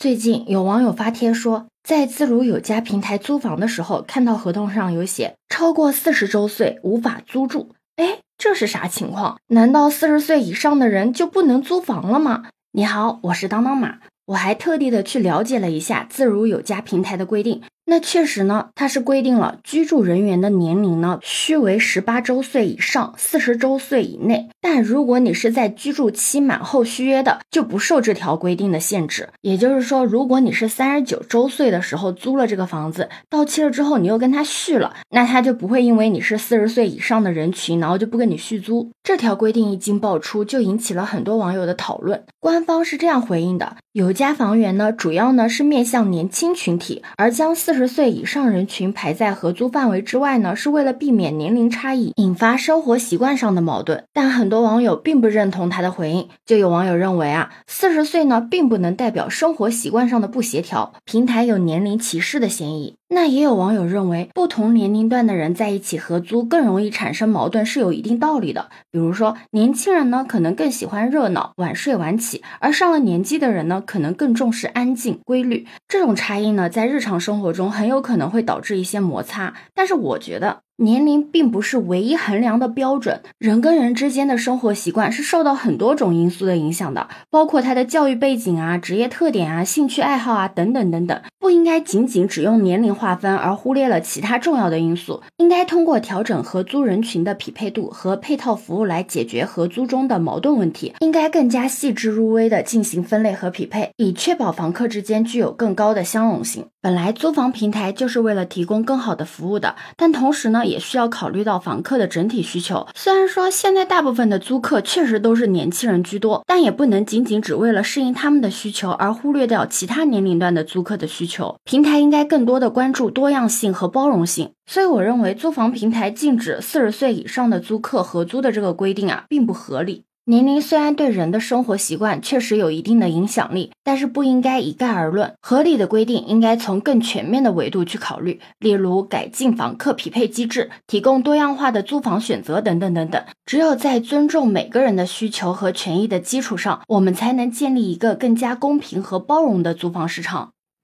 最近有网友发帖说，在自如有家平台租房的时候，看到合同上有写超过四十周岁无法租住。哎，这是啥情况？难道四十岁以上的人就不能租房了吗？你好，我是当当马，我还特地的去了解了一下自如有家平台的规定。那确实呢，它是规定了居住人员的年龄呢，须为十八周岁以上，四十周岁以内。但如果你是在居住期满后续约的，就不受这条规定的限制。也就是说，如果你是三十九周岁的时候租了这个房子，到期了之后你又跟他续了，那他就不会因为你是四十岁以上的人群，然后就不跟你续租。这条规定一经爆出，就引起了很多网友的讨论。官方是这样回应的：有家房源呢，主要呢是面向年轻群体，而将四十。十岁以上人群排在合租范围之外呢，是为了避免年龄差异引发生活习惯上的矛盾。但很多网友并不认同他的回应，就有网友认为啊，四十岁呢并不能代表生活习惯上的不协调，平台有年龄歧视的嫌疑。那也有网友认为，不同年龄段的人在一起合租更容易产生矛盾，是有一定道理的。比如说，年轻人呢可能更喜欢热闹，晚睡晚起，而上了年纪的人呢可能更重视安静规律。这种差异呢，在日常生活中很有可能会导致一些摩擦。但是我觉得。年龄并不是唯一衡量的标准，人跟人之间的生活习惯是受到很多种因素的影响的，包括他的教育背景啊、职业特点啊、兴趣爱好啊等等等等，不应该仅仅只用年龄划分而忽略了其他重要的因素，应该通过调整合租人群的匹配度和配套服务来解决合租中的矛盾问题，应该更加细致入微的进行分类和匹配，以确保房客之间具有更高的相容性。本来租房平台就是为了提供更好的服务的，但同时呢，也需要考虑到房客的整体需求。虽然说现在大部分的租客确实都是年轻人居多，但也不能仅仅只为了适应他们的需求而忽略掉其他年龄段的租客的需求平台应该更多的关注多样性和包容性。所以我认为，租房平台禁止四十岁以上的租客合租的这个规定啊，并不合理。年龄虽然对人的生活习惯确实有一定的影响力，但是不应该一概而论。合理的规定应该从更全面的维度去考虑，例如改进房客匹配机制，提供多样化的租房选择等等等等。只有在尊重每个人的需求和权益的基础上，我们才能建立一个更加公平和包容的租房市场。